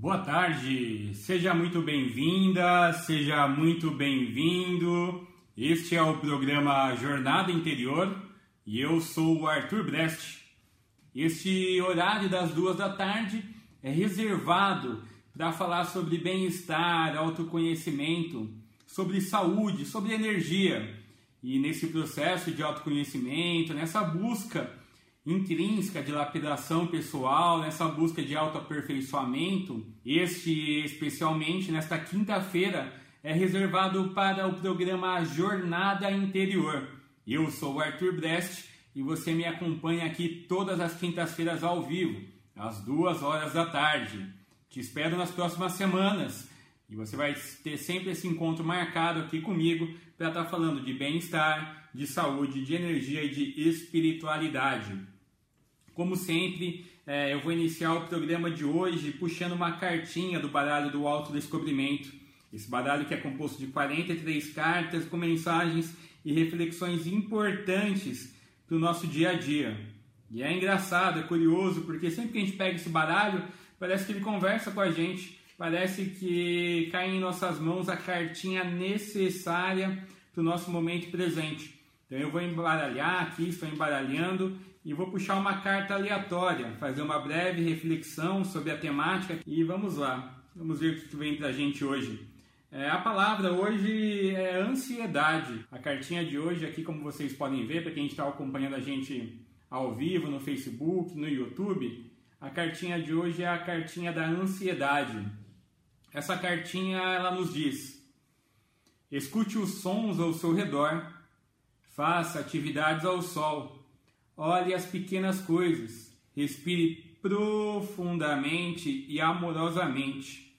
Boa tarde, seja muito bem-vinda, seja muito bem-vindo. Este é o programa Jornada Interior e eu sou o Arthur Brest. Este horário das duas da tarde é reservado para falar sobre bem-estar, autoconhecimento, sobre saúde, sobre energia. E nesse processo de autoconhecimento, nessa busca intrínseca de lapidação pessoal, nessa busca de autoaperfeiçoamento, este especialmente nesta quinta-feira é reservado para o programa Jornada Interior. Eu sou o Arthur Brest e você me acompanha aqui todas as quintas-feiras ao vivo, às duas horas da tarde. Te espero nas próximas semanas e você vai ter sempre esse encontro marcado aqui comigo para estar falando de bem-estar, de saúde, de energia e de espiritualidade. Como sempre, é, eu vou iniciar o programa de hoje puxando uma cartinha do baralho do autodescobrimento. Esse baralho que é composto de 43 cartas com mensagens e reflexões importantes para o nosso dia a dia. E é engraçado, é curioso, porque sempre que a gente pega esse baralho, parece que ele conversa com a gente, parece que cai em nossas mãos a cartinha necessária para o nosso momento presente. Então eu vou embaralhar aqui, estou embaralhando e vou puxar uma carta aleatória, fazer uma breve reflexão sobre a temática e vamos lá. Vamos ver o que vem para a gente hoje. É, a palavra hoje é ansiedade. A cartinha de hoje aqui, como vocês podem ver, para quem está acompanhando a gente ao vivo no Facebook, no YouTube, a cartinha de hoje é a cartinha da ansiedade. Essa cartinha ela nos diz: escute os sons ao seu redor, faça atividades ao sol Olhe as pequenas coisas, respire profundamente e amorosamente.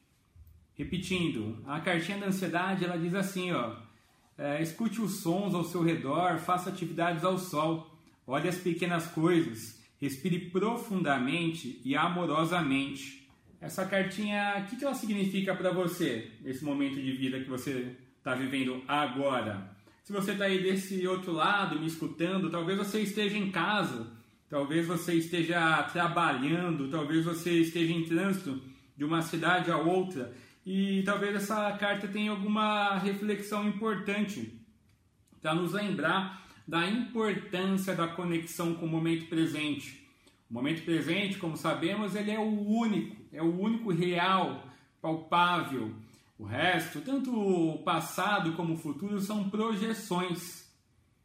Repetindo, a cartinha da ansiedade ela diz assim, ó, é, escute os sons ao seu redor, faça atividades ao sol, olhe as pequenas coisas, respire profundamente e amorosamente. Essa cartinha, o que, que ela significa para você, nesse momento de vida que você está vivendo agora? Se você está aí desse outro lado me escutando, talvez você esteja em casa, talvez você esteja trabalhando, talvez você esteja em trânsito de uma cidade a outra e talvez essa carta tenha alguma reflexão importante para nos lembrar da importância da conexão com o momento presente. O momento presente, como sabemos, ele é o único, é o único real, palpável, o resto, tanto o passado como o futuro, são projeções.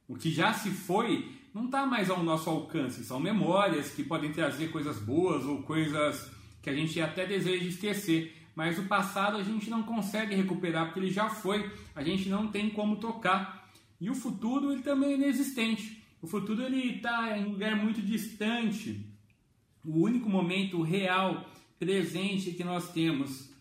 O que já se foi não está mais ao nosso alcance, são memórias que podem trazer coisas boas ou coisas que a gente até deseja esquecer. Mas o passado a gente não consegue recuperar porque ele já foi, a gente não tem como tocar. E o futuro ele também é inexistente. O futuro ele está em um lugar muito distante. O único momento real, presente que nós temos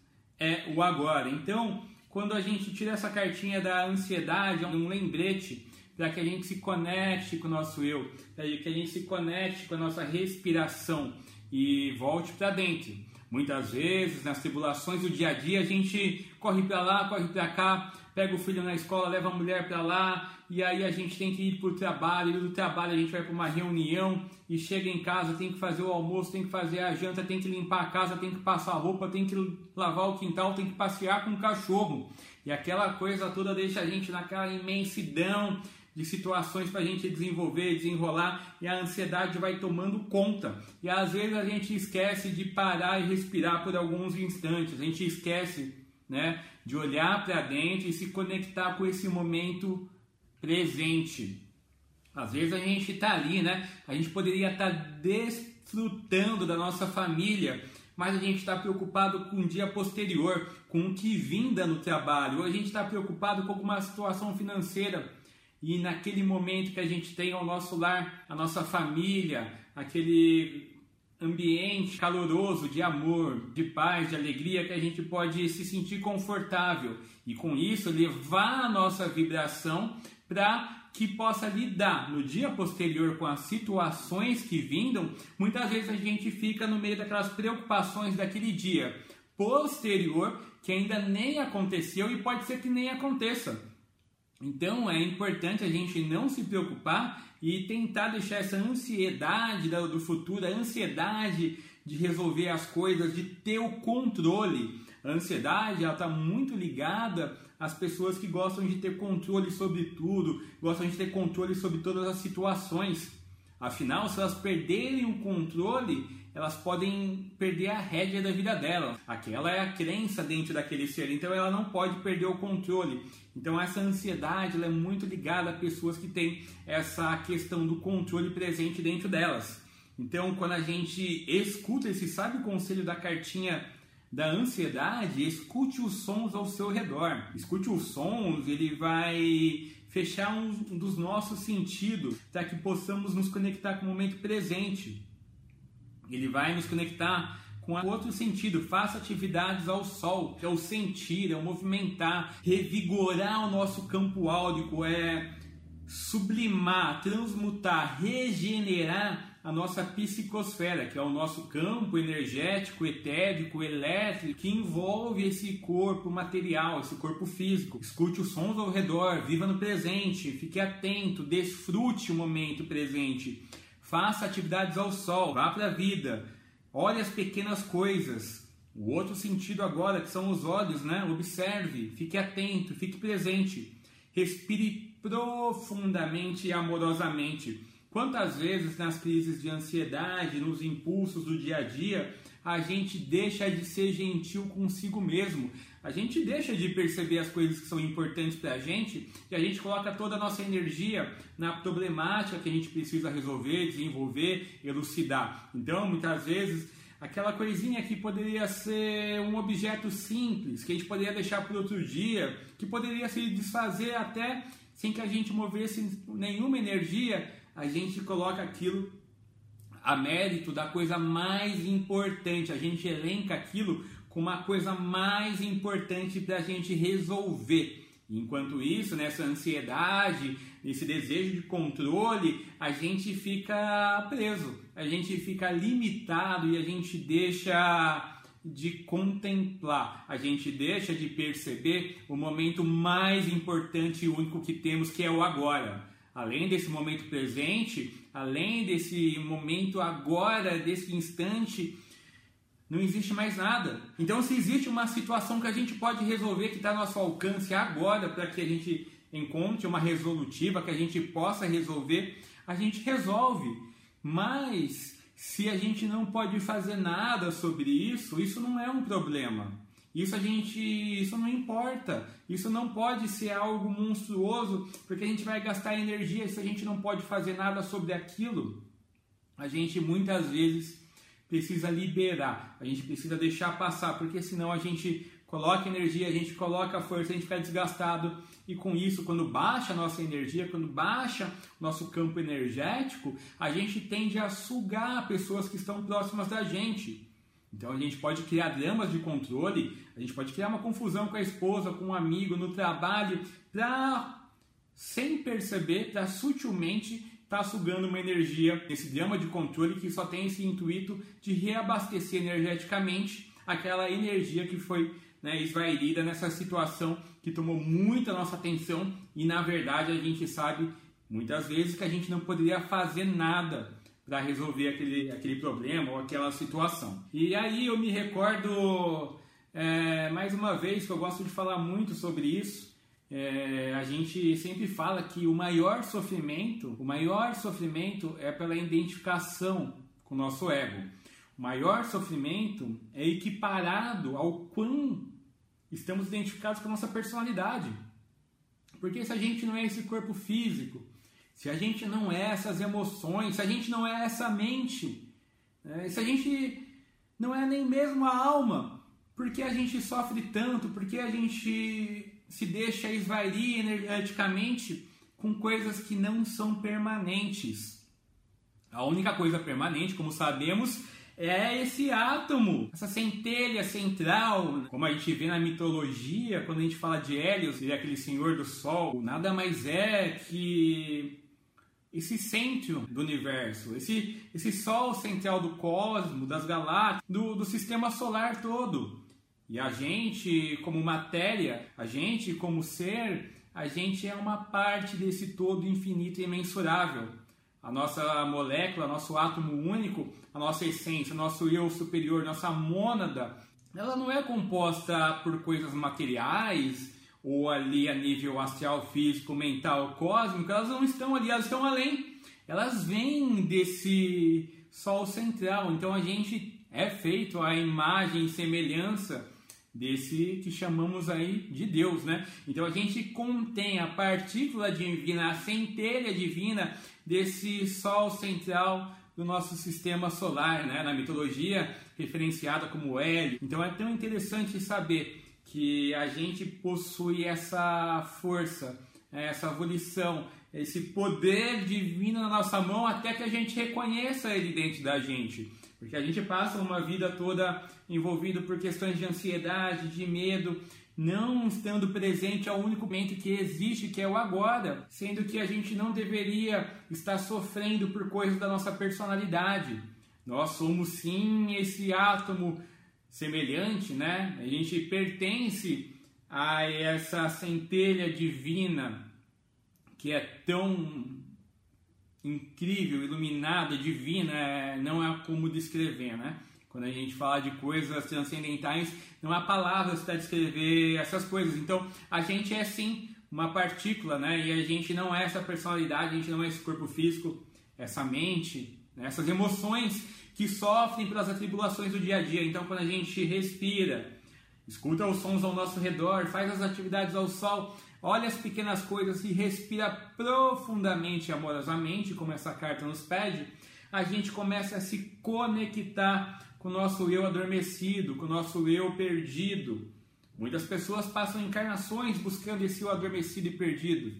é o agora. Então, quando a gente tira essa cartinha da ansiedade, é um lembrete para que a gente se conecte com o nosso eu, para que a gente se conecte com a nossa respiração e volte para dentro. Muitas vezes, nas tribulações do dia a dia, a gente corre para lá, corre para cá, pega o filho na escola, leva a mulher para lá, e aí a gente tem que ir para o trabalho, e do trabalho a gente vai para uma reunião e chega em casa, tem que fazer o almoço, tem que fazer a janta, tem que limpar a casa, tem que passar a roupa, tem que lavar o quintal, tem que passear com o cachorro. E aquela coisa toda deixa a gente naquela imensidão de situações para a gente desenvolver, desenrolar e a ansiedade vai tomando conta. E às vezes a gente esquece de parar e respirar por alguns instantes, a gente esquece né, de olhar para dentro e se conectar com esse momento presente. Às vezes a gente está ali, né? A gente poderia estar tá desfrutando da nossa família, mas a gente está preocupado com o dia posterior, com o que vinda no trabalho, ou a gente está preocupado com alguma situação financeira. E naquele momento que a gente tem ao nosso lar, a nossa família, aquele ambiente caloroso de amor, de paz, de alegria, que a gente pode se sentir confortável e com isso levar a nossa vibração para que possa lidar no dia posterior com as situações que vindam. Muitas vezes a gente fica no meio daquelas preocupações daquele dia posterior que ainda nem aconteceu e pode ser que nem aconteça. Então é importante a gente não se preocupar e tentar deixar essa ansiedade do futuro, a ansiedade de resolver as coisas, de ter o controle. A ansiedade está muito ligada às pessoas que gostam de ter controle sobre tudo, gostam de ter controle sobre todas as situações. Afinal, se elas perderem o controle, elas podem perder a rédea da vida delas. Aquela é a crença dentro daquele ser, então ela não pode perder o controle. Então essa ansiedade é muito ligada a pessoas que têm essa questão do controle presente dentro delas. Então quando a gente escuta esse sabe o conselho da cartinha da ansiedade, escute os sons ao seu redor. Escute os sons, ele vai fechar um dos nossos sentidos para que possamos nos conectar com o momento presente. Ele vai nos conectar com outro sentido. Faça atividades ao sol, que é o sentir, é o movimentar, revigorar o nosso campo áudico, é sublimar, transmutar, regenerar a nossa psicosfera, que é o nosso campo energético, etérico, elétrico, que envolve esse corpo material, esse corpo físico. Escute os sons ao redor, viva no presente, fique atento, desfrute o momento presente. Faça atividades ao sol, vá para a vida, olhe as pequenas coisas. O outro sentido agora, que são os olhos, né? Observe, fique atento, fique presente. Respire profundamente e amorosamente. Quantas vezes nas crises de ansiedade, nos impulsos do dia a dia, a gente deixa de ser gentil consigo mesmo, a gente deixa de perceber as coisas que são importantes para a gente e a gente coloca toda a nossa energia na problemática que a gente precisa resolver, desenvolver, elucidar. Então, muitas vezes, aquela coisinha que poderia ser um objeto simples, que a gente poderia deixar para outro dia, que poderia se desfazer até sem que a gente movesse nenhuma energia, a gente coloca aquilo a mérito da coisa mais importante, a gente elenca aquilo com uma coisa mais importante para a gente resolver. Enquanto isso, nessa ansiedade, nesse desejo de controle, a gente fica preso, a gente fica limitado e a gente deixa de contemplar, a gente deixa de perceber o momento mais importante e único que temos, que é o agora. Além desse momento presente, além desse momento agora, desse instante, não existe mais nada. Então, se existe uma situação que a gente pode resolver, que está ao nosso alcance agora, para que a gente encontre uma resolutiva, que a gente possa resolver, a gente resolve. Mas, se a gente não pode fazer nada sobre isso, isso não é um problema. Isso a gente, isso não importa. Isso não pode ser algo monstruoso, porque a gente vai gastar energia se a gente não pode fazer nada sobre aquilo. A gente muitas vezes precisa liberar, a gente precisa deixar passar, porque senão a gente coloca energia, a gente coloca força, a gente fica desgastado e com isso, quando baixa a nossa energia, quando baixa o nosso campo energético, a gente tende a sugar pessoas que estão próximas da gente. Então a gente pode criar dramas de controle, a gente pode criar uma confusão com a esposa, com um amigo, no trabalho, para sem perceber, para sutilmente está sugando uma energia, esse drama de controle que só tem esse intuito de reabastecer energeticamente aquela energia que foi né, esvairida nessa situação que tomou muita nossa atenção e na verdade a gente sabe muitas vezes que a gente não poderia fazer nada para resolver aquele, aquele problema ou aquela situação. E aí eu me recordo é, mais uma vez que eu gosto de falar muito sobre isso é, a gente sempre fala que o maior sofrimento, o maior sofrimento é pela identificação com o nosso ego. O maior sofrimento é equiparado ao quão estamos identificados com a nossa personalidade. Porque se a gente não é esse corpo físico, se a gente não é essas emoções, se a gente não é essa mente, né, se a gente não é nem mesmo a alma, por que a gente sofre tanto? Por que a gente se deixa esvair energeticamente com coisas que não são permanentes. A única coisa permanente, como sabemos, é esse átomo, essa centelha central, como a gente vê na mitologia, quando a gente fala de Hélios, ele é aquele senhor do sol, nada mais é que esse centro do universo, esse, esse sol central do cosmos, das galáxias, do, do sistema solar todo. E a gente, como matéria, a gente, como ser, a gente é uma parte desse todo infinito e imensurável. a nossa molécula, nosso átomo único, a nossa essência, nosso eu superior, nossa mônada, ela não é composta por coisas materiais ou ali a nível astral, físico, mental, cósmico, elas não estão ali, elas estão além. Elas vêm desse sol central. Então a gente é feito a imagem e semelhança desse que chamamos aí de Deus, né? Então a gente contém a partícula divina, a centelha divina desse sol central do nosso sistema solar, né? Na mitologia referenciada como Hélio. Então é tão interessante saber que a gente possui essa força, né? essa volição, esse poder divino na nossa mão até que a gente reconheça ele dentro da gente. Porque a gente passa uma vida toda envolvido por questões de ansiedade, de medo, não estando presente ao único momento que existe, que é o agora, sendo que a gente não deveria estar sofrendo por coisas da nossa personalidade. Nós somos sim esse átomo semelhante, né? A gente pertence a essa centelha divina que é tão incrível, iluminada, divina, é, não é como descrever, né? Quando a gente fala de coisas transcendentais, não há palavras para descrever essas coisas. Então, a gente é sim uma partícula, né? E a gente não é essa personalidade, a gente não é esse corpo físico, essa mente, né? essas emoções que sofrem pelas atribulações do dia a dia. Então, quando a gente respira, escuta os sons ao nosso redor, faz as atividades ao sol, olha as pequenas coisas e respira profundamente e amorosamente, como essa carta nos pede, a gente começa a se conectar com o nosso eu adormecido, com o nosso eu perdido. Muitas pessoas passam encarnações buscando esse eu adormecido e perdido,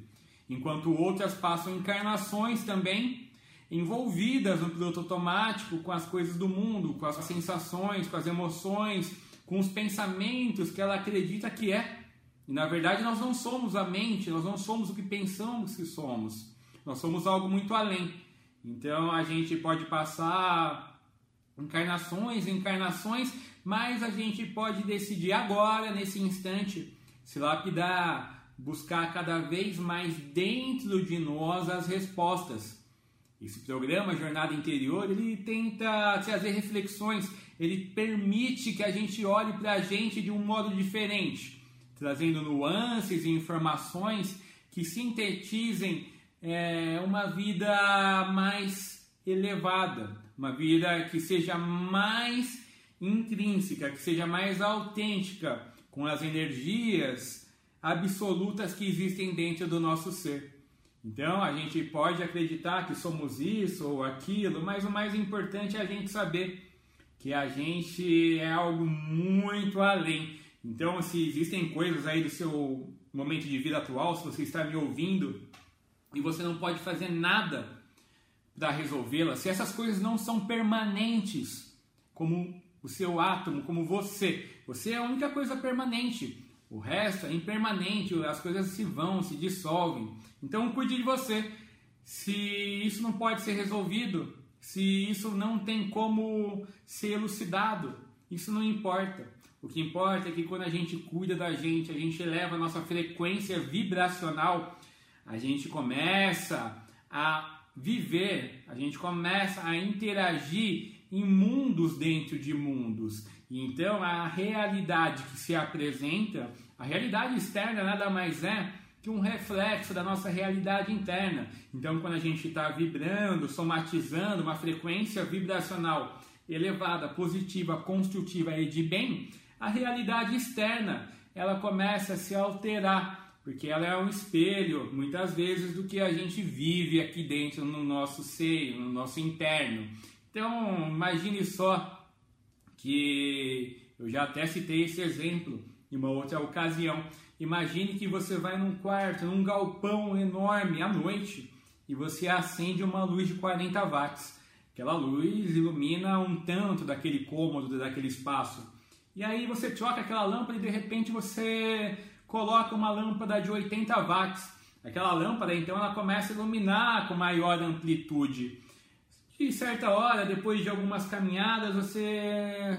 enquanto outras passam encarnações também envolvidas no piloto automático com as coisas do mundo, com as sensações, com as emoções, com os pensamentos que ela acredita que é e na verdade nós não somos a mente, nós não somos o que pensamos que somos. Nós somos algo muito além. Então a gente pode passar encarnações, encarnações, mas a gente pode decidir agora, nesse instante, se lapidar, buscar cada vez mais dentro de nós as respostas. Esse programa Jornada Interior, ele tenta trazer reflexões, ele permite que a gente olhe para a gente de um modo diferente trazendo nuances e informações que sintetizem é, uma vida mais elevada, uma vida que seja mais intrínseca, que seja mais autêntica com as energias absolutas que existem dentro do nosso ser. Então a gente pode acreditar que somos isso ou aquilo, mas o mais importante é a gente saber que a gente é algo muito além então, se existem coisas aí do seu momento de vida atual, se você está me ouvindo e você não pode fazer nada para resolvê-las, se essas coisas não são permanentes, como o seu átomo, como você, você é a única coisa permanente. O resto é impermanente, as coisas se vão, se dissolvem. Então, cuide de você. Se isso não pode ser resolvido, se isso não tem como ser elucidado, isso não importa. O que importa é que quando a gente cuida da gente, a gente eleva a nossa frequência vibracional, a gente começa a viver, a gente começa a interagir em mundos dentro de mundos. E então a realidade que se apresenta, a realidade externa nada mais é que um reflexo da nossa realidade interna. Então, quando a gente está vibrando, somatizando uma frequência vibracional elevada, positiva, construtiva e de bem, a realidade externa ela começa a se alterar, porque ela é um espelho, muitas vezes, do que a gente vive aqui dentro no nosso seio, no nosso interno. Então, imagine só que eu já até citei esse exemplo em uma outra ocasião. Imagine que você vai num quarto, num galpão enorme à noite e você acende uma luz de 40 watts. Aquela luz ilumina um tanto daquele cômodo, daquele espaço. E aí você troca aquela lâmpada e de repente você coloca uma lâmpada de 80 watts. Aquela lâmpada então ela começa a iluminar com maior amplitude. De certa hora, depois de algumas caminhadas, você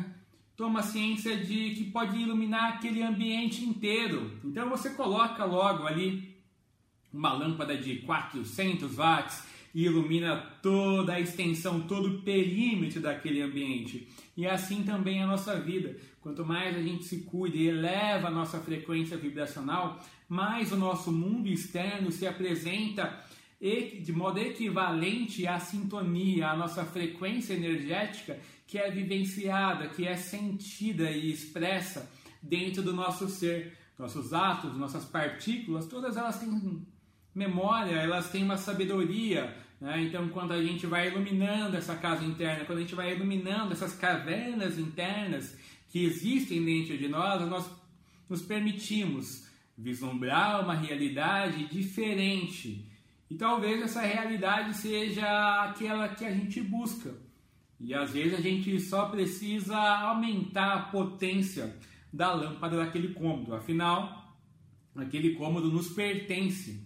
toma ciência de que pode iluminar aquele ambiente inteiro. Então você coloca logo ali uma lâmpada de 400 watts e ilumina toda a extensão, todo o perímetro daquele ambiente. E assim também a nossa vida. Quanto mais a gente se cuida e eleva a nossa frequência vibracional, mais o nosso mundo externo se apresenta de modo equivalente à sintonia, à nossa frequência energética que é vivenciada, que é sentida e expressa dentro do nosso ser. Nossos átomos, nossas partículas, todas elas têm memória, elas têm uma sabedoria. Né? Então, quando a gente vai iluminando essa casa interna, quando a gente vai iluminando essas cavernas internas que existem dentro de nós, nós nos permitimos vislumbrar uma realidade diferente. E talvez essa realidade seja aquela que a gente busca. E às vezes a gente só precisa aumentar a potência da lâmpada daquele cômodo. Afinal, aquele cômodo nos pertence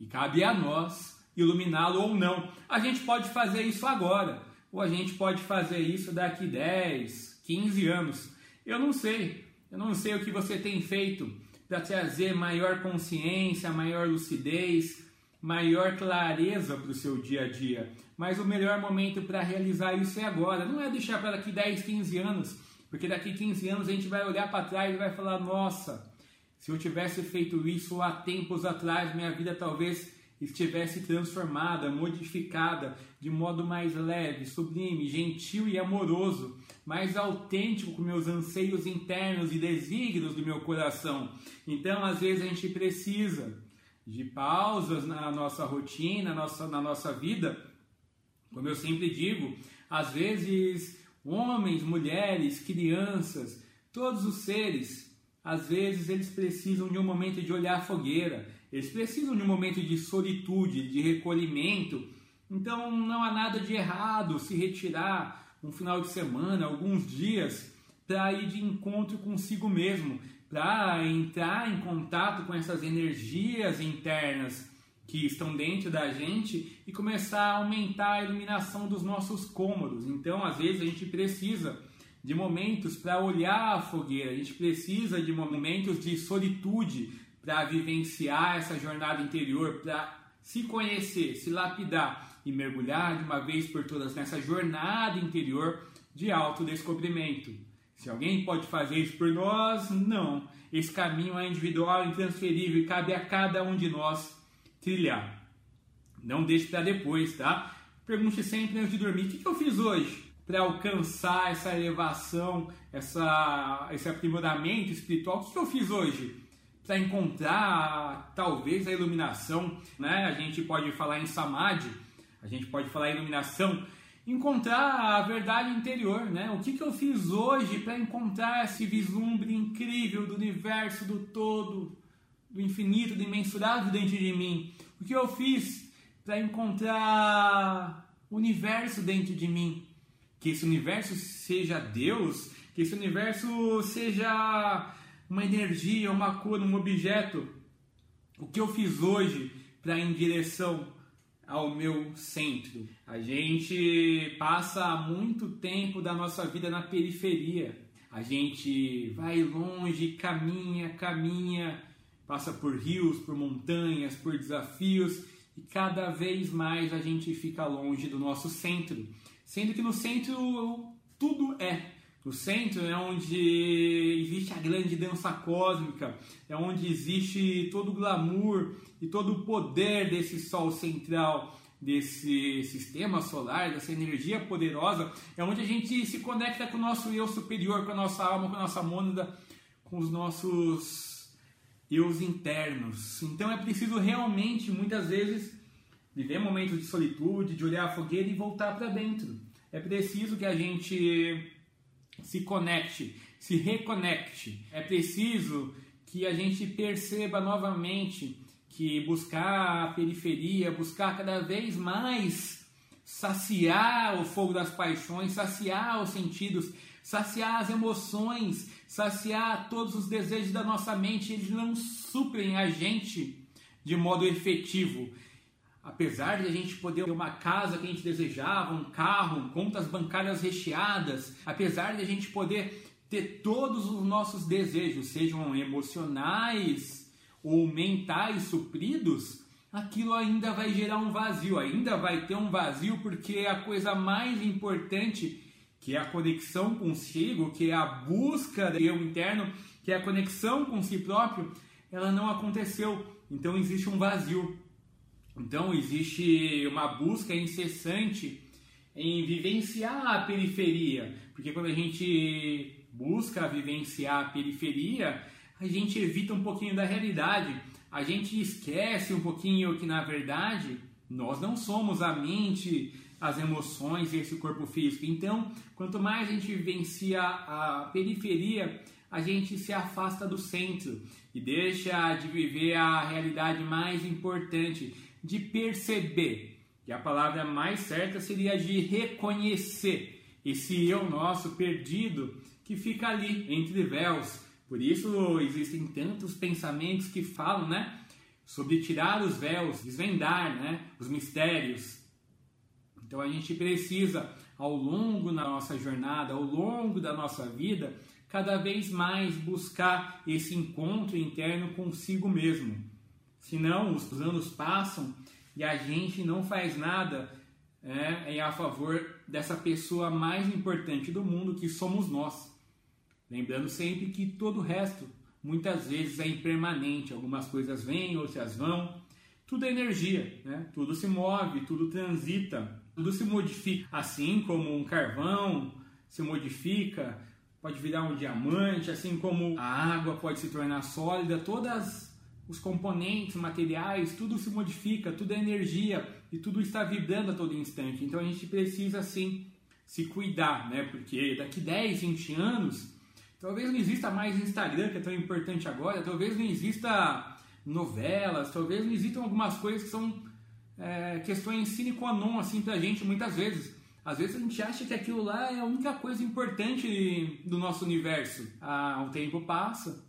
e cabe a nós iluminá-lo ou não. A gente pode fazer isso agora, ou a gente pode fazer isso daqui 10, 15 anos. Eu não sei. Eu não sei o que você tem feito para trazer maior consciência, maior lucidez, maior clareza para o seu dia a dia. Mas o melhor momento para realizar isso é agora. Não é deixar para daqui 10, 15 anos, porque daqui 15 anos a gente vai olhar para trás e vai falar: nossa, se eu tivesse feito isso há tempos atrás, minha vida talvez estivesse transformada, modificada de modo mais leve, sublime, gentil e amoroso, mais autêntico com meus anseios internos e desígnios do meu coração. Então, às vezes a gente precisa de pausas na nossa rotina, na nossa, na nossa vida. Como eu sempre digo, às vezes homens, mulheres, crianças, todos os seres, às vezes eles precisam de um momento de olhar fogueira, eles precisam de um momento de solitude, de recolhimento. Então não há nada de errado se retirar um final de semana, alguns dias, para ir de encontro consigo mesmo, para entrar em contato com essas energias internas que estão dentro da gente e começar a aumentar a iluminação dos nossos cômodos. Então, às vezes, a gente precisa de momentos para olhar a fogueira, a gente precisa de momentos de solitude para vivenciar essa jornada interior, para se conhecer, se lapidar e mergulhar de uma vez por todas nessa jornada interior de autodescobrimento. Se alguém pode fazer isso por nós, não. Esse caminho é individual, intransferível e cabe a cada um de nós trilhar. Não deixe para depois, tá? Pergunte sempre antes de dormir: o que eu fiz hoje para alcançar essa elevação, essa, esse aprimoramento espiritual? O que eu fiz hoje para encontrar talvez a iluminação? Né? A gente pode falar em samadhi, a gente pode falar em iluminação encontrar a verdade interior, né? O que, que eu fiz hoje para encontrar esse vislumbre incrível do universo, do todo, do infinito, do imensurável dentro de mim? O que eu fiz para encontrar o universo dentro de mim? Que esse universo seja Deus, que esse universo seja uma energia, uma cor, um objeto. O que eu fiz hoje para ir em direção ao meu centro. A gente passa muito tempo da nossa vida na periferia. A gente vai longe, caminha, caminha, passa por rios, por montanhas, por desafios e cada vez mais a gente fica longe do nosso centro. Sendo que no centro tudo é. No centro é onde existe a grande dança cósmica, é onde existe todo o glamour e todo o poder desse Sol central, desse sistema solar, dessa energia poderosa, é onde a gente se conecta com o nosso eu superior, com a nossa alma, com a nossa mônada, com os nossos eus internos. Então é preciso realmente, muitas vezes, viver momentos de solitude, de olhar a fogueira e voltar para dentro. É preciso que a gente se conecte, se reconecte. É preciso que a gente perceba novamente que buscar a periferia, buscar cada vez mais saciar o fogo das paixões, saciar os sentidos, saciar as emoções, saciar todos os desejos da nossa mente, eles não suprem a gente de modo efetivo. Apesar de a gente poder ter uma casa que a gente desejava, um carro, contas bancárias recheadas, apesar de a gente poder ter todos os nossos desejos, sejam emocionais ou mentais supridos, aquilo ainda vai gerar um vazio, ainda vai ter um vazio porque a coisa mais importante que é a conexão consigo, que é a busca do eu interno, que é a conexão com si próprio, ela não aconteceu. Então existe um vazio. Então existe uma busca incessante em vivenciar a periferia, porque quando a gente busca vivenciar a periferia, a gente evita um pouquinho da realidade, a gente esquece um pouquinho que na verdade nós não somos a mente, as emoções e esse corpo físico. Então, quanto mais a gente vivencia a periferia, a gente se afasta do centro e deixa de viver a realidade mais importante, de perceber. E a palavra mais certa seria de reconhecer esse eu nosso perdido que fica ali entre véus. Por isso existem tantos pensamentos que falam, né, sobre tirar os véus, desvendar, né, os mistérios. Então a gente precisa ao longo da nossa jornada, ao longo da nossa vida, cada vez mais buscar esse encontro interno consigo mesmo. Senão os anos passam e a gente não faz nada é, a favor dessa pessoa mais importante do mundo que somos nós. Lembrando sempre que todo o resto muitas vezes é impermanente, algumas coisas vêm, outras vão. Tudo é energia, né? tudo se move, tudo transita, tudo se modifica. Assim como um carvão se modifica, pode virar um diamante, assim como a água pode se tornar sólida, todas os componentes materiais, tudo se modifica, tudo é energia e tudo está vibrando a todo instante. Então a gente precisa sim se cuidar, né? Porque daqui 10, 20 anos, talvez não exista mais Instagram, que é tão importante agora, talvez não exista novelas, talvez não existam algumas coisas que são é, questões sine qua non assim pra gente muitas vezes. Às vezes a gente acha que aquilo lá é a única coisa importante do nosso universo. Ah, o tempo passa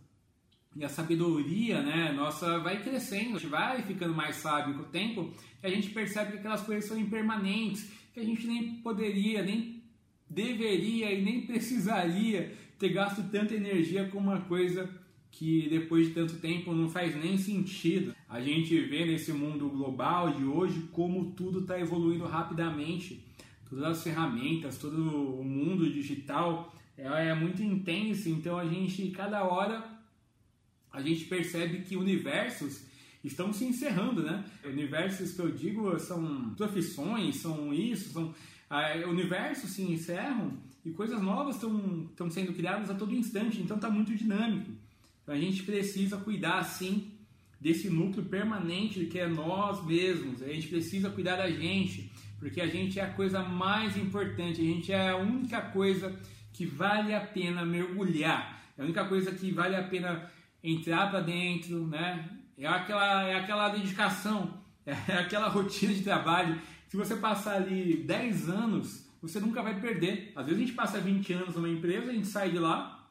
e a sabedoria, né, nossa, vai crescendo, a gente vai ficando mais sábio com o tempo e a gente percebe que aquelas coisas são impermanentes, que a gente nem poderia, nem deveria e nem precisaria ter gasto tanta energia com uma coisa que depois de tanto tempo não faz nem sentido. A gente vê nesse mundo global de hoje como tudo está evoluindo rapidamente todas as ferramentas, todo o mundo digital é, é muito intenso, então a gente, cada hora, a gente percebe que universos estão se encerrando, né? Universos que eu digo são profissões, são isso, são uh, universos se encerram e coisas novas estão sendo criadas a todo instante, então está muito dinâmico. Então a gente precisa cuidar, sim, desse núcleo permanente que é nós mesmos, a gente precisa cuidar da gente, porque a gente é a coisa mais importante, a gente é a única coisa que vale a pena mergulhar, é a única coisa que vale a pena entrar para dentro, né? É aquela, é aquela dedicação, é aquela rotina de trabalho. Se você passar ali 10 anos, você nunca vai perder. Às vezes a gente passa 20 anos numa empresa, a gente sai de lá,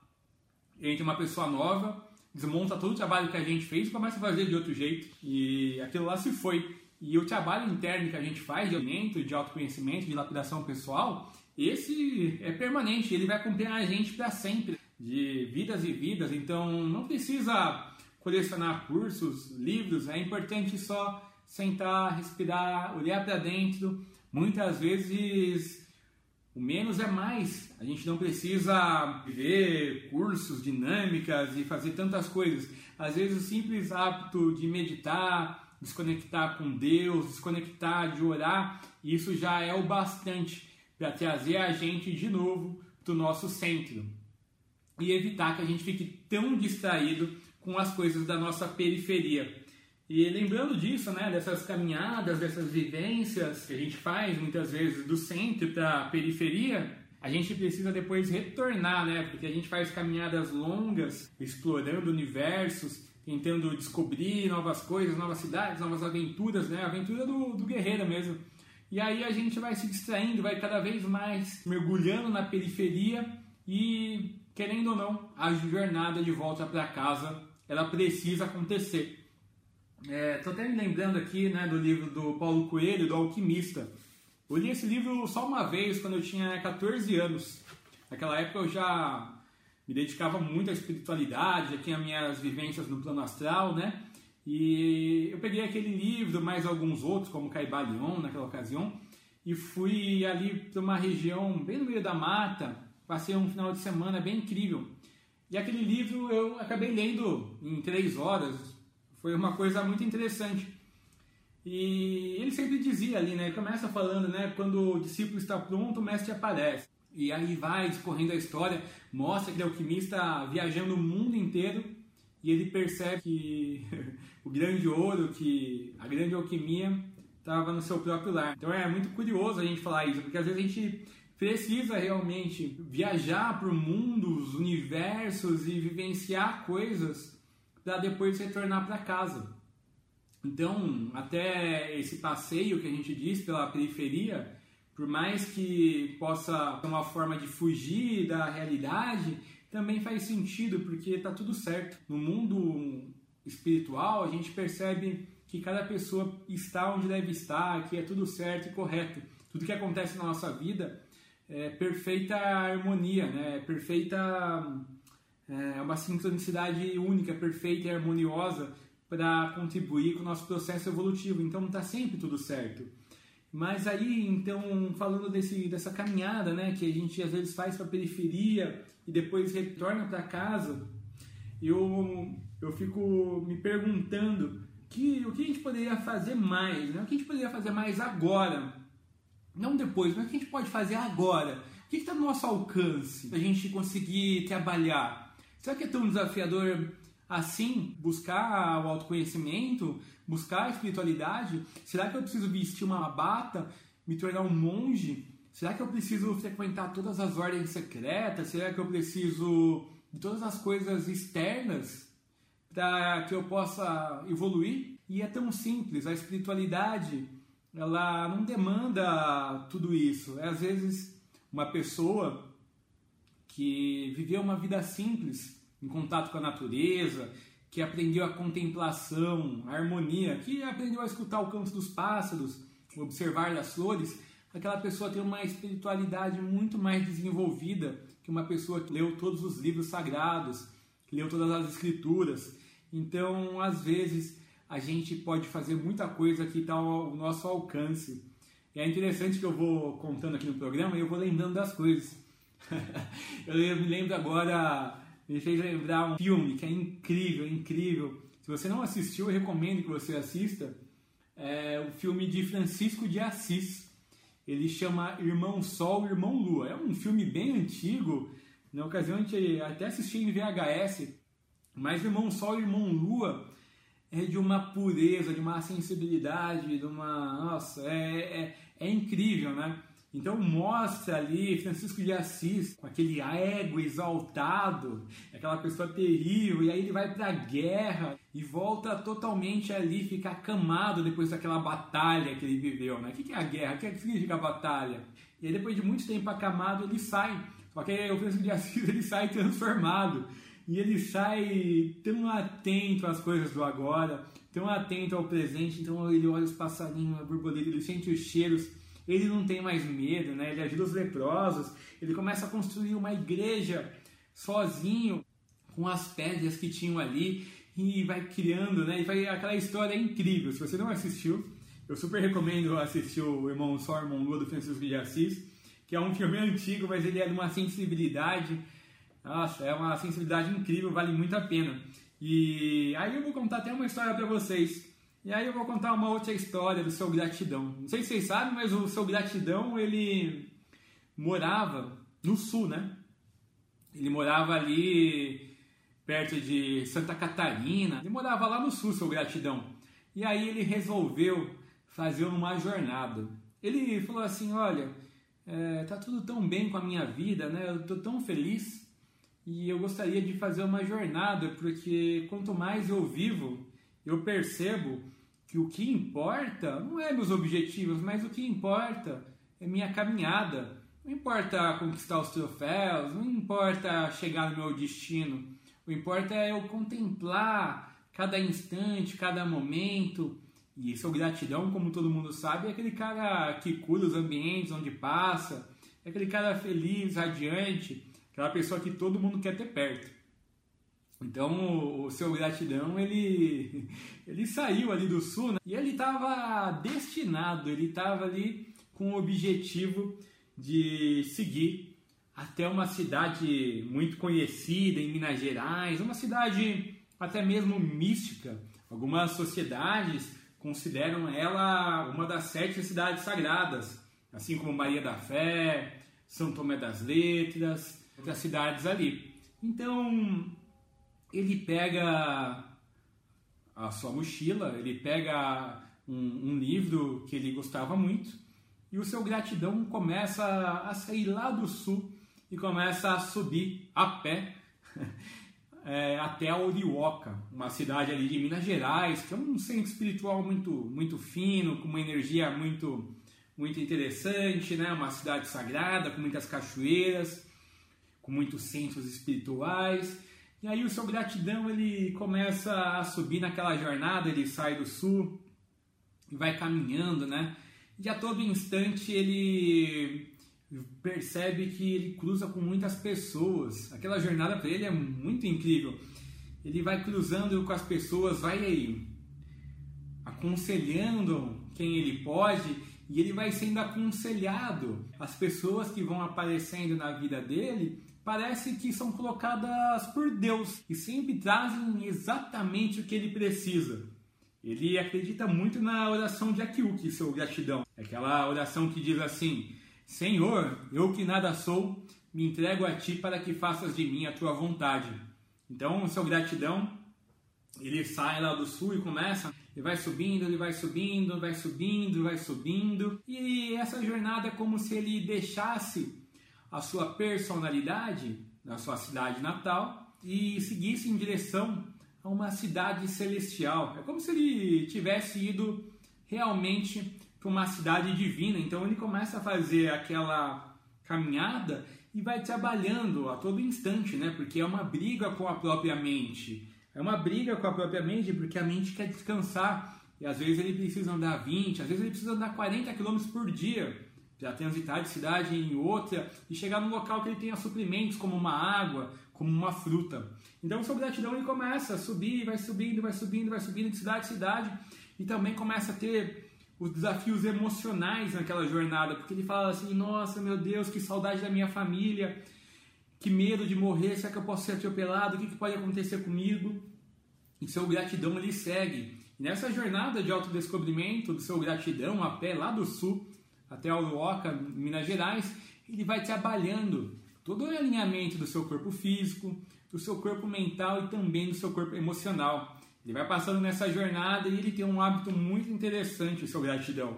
entra uma pessoa nova, desmonta todo o trabalho que a gente fez e começa a fazer de outro jeito. E aquilo lá se foi. E o trabalho interno que a gente faz de aumento, de autoconhecimento, de lapidação pessoal, esse é permanente, ele vai acompanhar a gente para sempre, de vidas e vidas. Então não precisa colecionar cursos, livros, é importante só sentar, respirar, olhar para dentro. Muitas vezes o menos é mais. A gente não precisa ver cursos, dinâmicas e fazer tantas coisas. Às vezes o simples hábito de meditar, desconectar com Deus, desconectar de orar, isso já é o bastante para trazer a gente de novo do nosso centro e evitar que a gente fique tão distraído com as coisas da nossa periferia. E lembrando disso, né, dessas caminhadas, dessas vivências que a gente faz muitas vezes do centro para a periferia, a gente precisa depois retornar, né, porque a gente faz caminhadas longas, explorando universos, tentando descobrir novas coisas, novas cidades, novas aventuras, né? Aventura do, do guerreiro mesmo. E aí a gente vai se distraindo, vai cada vez mais mergulhando na periferia e, querendo ou não, a jornada de volta para casa, ela precisa acontecer. Estou é, até me lembrando aqui né, do livro do Paulo Coelho, do Alquimista. Eu li esse livro só uma vez, quando eu tinha 14 anos. Naquela época eu já me dedicava muito à espiritualidade, já tinha minhas vivências no plano astral, né? E eu peguei aquele livro, mais alguns outros, como Caibalion naquela ocasião, e fui ali para uma região bem no meio da mata, passei um final de semana bem incrível. E aquele livro eu acabei lendo em três horas, foi uma coisa muito interessante. E ele sempre dizia ali, né? Começa falando, né? Quando o discípulo está pronto, o mestre aparece. E aí vai discorrendo a história, mostra que o alquimista viajando o mundo inteiro e ele percebe que o grande ouro, que a grande alquimia estava no seu próprio lar. Então é muito curioso a gente falar isso, porque às vezes a gente precisa realmente viajar por mundos, universos e vivenciar coisas para depois retornar para casa. Então, até esse passeio que a gente diz pela periferia, por mais que possa ser uma forma de fugir da realidade, também faz sentido porque está tudo certo. No mundo espiritual, a gente percebe que cada pessoa está onde deve estar, que é tudo certo e correto. Tudo que acontece na nossa vida é perfeita harmonia, né? é perfeita é uma sincronicidade única, perfeita e harmoniosa para contribuir com o nosso processo evolutivo. Então está sempre tudo certo. Mas aí, então, falando desse, dessa caminhada, né, que a gente às vezes faz para a periferia e depois retorna para casa, eu, eu fico me perguntando que, o que a gente poderia fazer mais, né? o que a gente poderia fazer mais agora, não depois, mas o que a gente pode fazer agora? O que está no nosso alcance a gente conseguir trabalhar? Será que é tão desafiador assim buscar o autoconhecimento, buscar a espiritualidade? Será que eu preciso vestir uma bata, me tornar um monge? Será que eu preciso frequentar todas as ordens secretas? Será que eu preciso de todas as coisas externas para que eu possa evoluir? E é tão simples, a espiritualidade ela não demanda tudo isso. É às vezes uma pessoa que viveu uma vida simples, em contato com a natureza, que aprendeu a contemplação, a harmonia, que aprendeu a escutar o canto dos pássaros, observar as flores, aquela pessoa tem uma espiritualidade muito mais desenvolvida que uma pessoa que leu todos os livros sagrados, que leu todas as escrituras. Então, às vezes, a gente pode fazer muita coisa que está ao nosso alcance. E é interessante que eu vou contando aqui no programa e eu vou lembrando das coisas. eu me lembro agora me fez lembrar um filme que é incrível, incrível. Se você não assistiu, eu recomendo que você assista. É o filme de Francisco de Assis. Ele chama Irmão Sol, Irmão Lua. É um filme bem antigo. Na ocasião a gente até assistiu em VHS. Mas Irmão Sol, Irmão Lua é de uma pureza, de uma sensibilidade, de uma. Nossa, é, é, é incrível, né? Então mostra ali Francisco de Assis com aquele ego exaltado, aquela pessoa terrível, e aí ele vai para a guerra e volta totalmente ali, fica acamado depois daquela batalha que ele viveu. Né? O que é a guerra? O que significa a batalha? E aí depois de muito tempo acamado ele sai, só que o Francisco de Assis ele sai transformado. E ele sai tão atento às coisas do agora, tão atento ao presente, então ele olha os passarinhos, a borboleta, ele sente os cheiros ele não tem mais medo, né? ele ajuda os leprosos, ele começa a construir uma igreja sozinho com as pedras que tinham ali e vai criando, né? E vai aquela história é incrível. Se você não assistiu, eu super recomendo assistir o Irmão Irmão Lua do Francisco de Assis, que é um filme antigo, mas ele é de uma sensibilidade, nossa, é uma sensibilidade incrível, vale muito a pena. E aí eu vou contar até uma história para vocês e aí eu vou contar uma outra história do seu gratidão. Não sei se vocês sabem, mas o seu gratidão ele morava no sul, né? Ele morava ali perto de Santa Catarina. Ele morava lá no sul, seu gratidão. E aí ele resolveu fazer uma jornada. Ele falou assim: Olha, é, tá tudo tão bem com a minha vida, né? Eu tô tão feliz e eu gostaria de fazer uma jornada porque quanto mais eu vivo, eu percebo que o que importa não é meus objetivos, mas o que importa é minha caminhada. Não importa conquistar os troféus, não importa chegar no meu destino. O importa é eu contemplar cada instante, cada momento. E sua gratidão, como todo mundo sabe, é aquele cara que cura os ambientes onde passa, é aquele cara feliz, radiante, aquela pessoa que todo mundo quer ter perto. Então o seu gratidão ele, ele saiu ali do sul né? e ele estava destinado, ele estava ali com o objetivo de seguir até uma cidade muito conhecida em Minas Gerais, uma cidade até mesmo mística. Algumas sociedades consideram ela uma das sete cidades sagradas, assim como Maria da Fé, São Tomé das Letras, outras cidades ali. Então, ele pega a sua mochila, ele pega um, um, livro que ele gostava muito e o seu gratidão começa a sair lá do sul e começa a subir a pé é, até Orioca, uma cidade ali de Minas Gerais, que é um centro espiritual muito, muito fino, com uma energia muito, muito interessante, né? uma cidade sagrada, com muitas cachoeiras, com muitos centros espirituais. E aí o seu gratidão ele começa a subir naquela jornada, ele sai do sul e vai caminhando, né? E a todo instante ele percebe que ele cruza com muitas pessoas. Aquela jornada para ele é muito incrível. Ele vai cruzando com as pessoas, vai aí aconselhando quem ele pode e ele vai sendo aconselhado. As pessoas que vão aparecendo na vida dele parece que são colocadas por Deus e sempre trazem exatamente o que ele precisa. Ele acredita muito na oração de Akiuki, seu gratidão. Aquela oração que diz assim: Senhor, eu que nada sou, me entrego a ti para que faças de mim a tua vontade. Então, seu gratidão, ele sai lá do sul e começa, ele vai subindo, ele vai subindo, vai subindo, vai subindo, e essa jornada é como se ele deixasse a sua personalidade na sua cidade natal e seguisse em direção a uma cidade celestial. É como se ele tivesse ido realmente para uma cidade divina. Então ele começa a fazer aquela caminhada e vai trabalhando a todo instante, né? Porque é uma briga com a própria mente. É uma briga com a própria mente porque a mente quer descansar. E às vezes ele precisa andar 20, às vezes ele precisa andar 40 km por dia para transitar de cidade em outra e chegar num local que ele tenha suprimentos como uma água, como uma fruta. Então, sobre gratidão, ele começa a subir, vai subindo, vai subindo, vai subindo de cidade em cidade e também começa a ter os desafios emocionais naquela jornada, porque ele fala assim: Nossa, meu Deus, que saudade da minha família, que medo de morrer, será que eu posso ser atropelado? O que, que pode acontecer comigo? E seu gratidão ele segue. Nessa jornada de autodescobrimento, do seu gratidão a pé lá do sul, até o Luoca, Minas Gerais, ele vai trabalhando todo o alinhamento do seu corpo físico, do seu corpo mental e também do seu corpo emocional. Ele vai passando nessa jornada e ele tem um hábito muito interessante, o seu gratidão.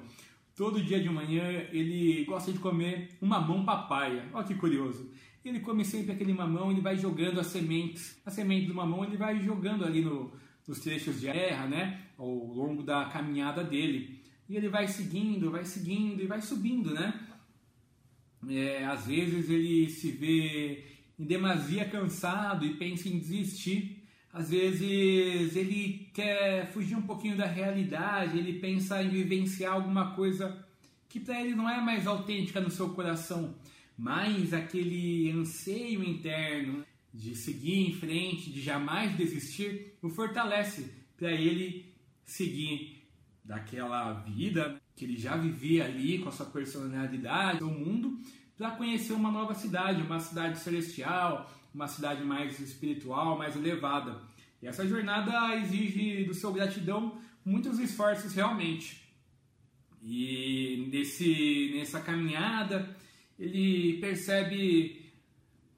Todo dia de manhã ele gosta de comer um mamão papaya. Olha que curioso. Ele come sempre aquele mamão, ele vai jogando as sementes. A semente do mamão ele vai jogando ali no, nos trechos de terra, né? Ao longo da caminhada dele. E ele vai seguindo, vai seguindo e vai subindo, né? É, às vezes ele se vê em demasia cansado e pensa em desistir. Às vezes ele quer fugir um pouquinho da realidade, ele pensa em vivenciar alguma coisa que para ele não é mais autêntica no seu coração, mas aquele anseio interno de seguir em frente, de jamais desistir, o fortalece para ele seguir daquela vida que ele já vivia ali com a sua personalidade, o mundo, para conhecer uma nova cidade, uma cidade celestial, uma cidade mais espiritual, mais elevada. E essa jornada exige do seu gratidão muitos esforços realmente. E nesse, nessa caminhada, ele percebe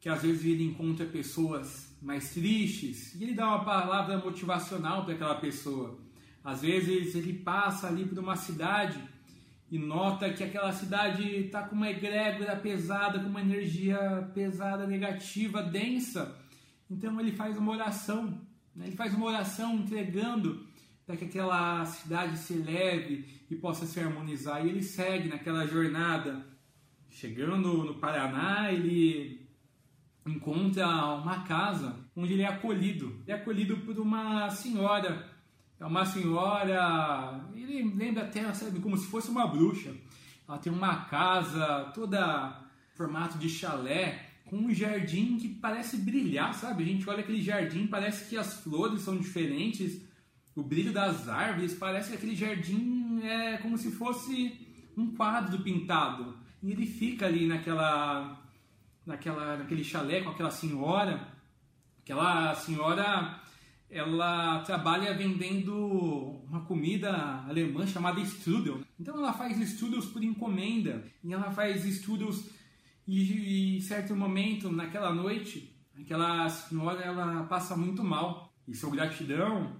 que às vezes ele encontra pessoas mais tristes e ele dá uma palavra motivacional para aquela pessoa. Às vezes ele passa ali por uma cidade e nota que aquela cidade está com uma egrégora pesada, com uma energia pesada, negativa, densa. Então ele faz uma oração, né? ele faz uma oração entregando para que aquela cidade se eleve e possa se harmonizar. E ele segue naquela jornada. Chegando no Paraná, ele encontra uma casa onde ele é acolhido. Ele é acolhido por uma senhora é uma senhora, ele lembra até, sabe, como se fosse uma bruxa. Ela tem uma casa toda formato de chalé, com um jardim que parece brilhar, sabe? A gente olha aquele jardim, parece que as flores são diferentes, o brilho das árvores, parece que aquele jardim é como se fosse um quadro pintado. E ele fica ali naquela, naquela, naquele chalé com aquela senhora. Aquela senhora, ela trabalha vendendo uma comida alemã chamada strudel. Então ela faz strudels por encomenda. E ela faz strudels e, em certo momento, naquela noite, aquela senhora ela passa muito mal. E seu gratidão,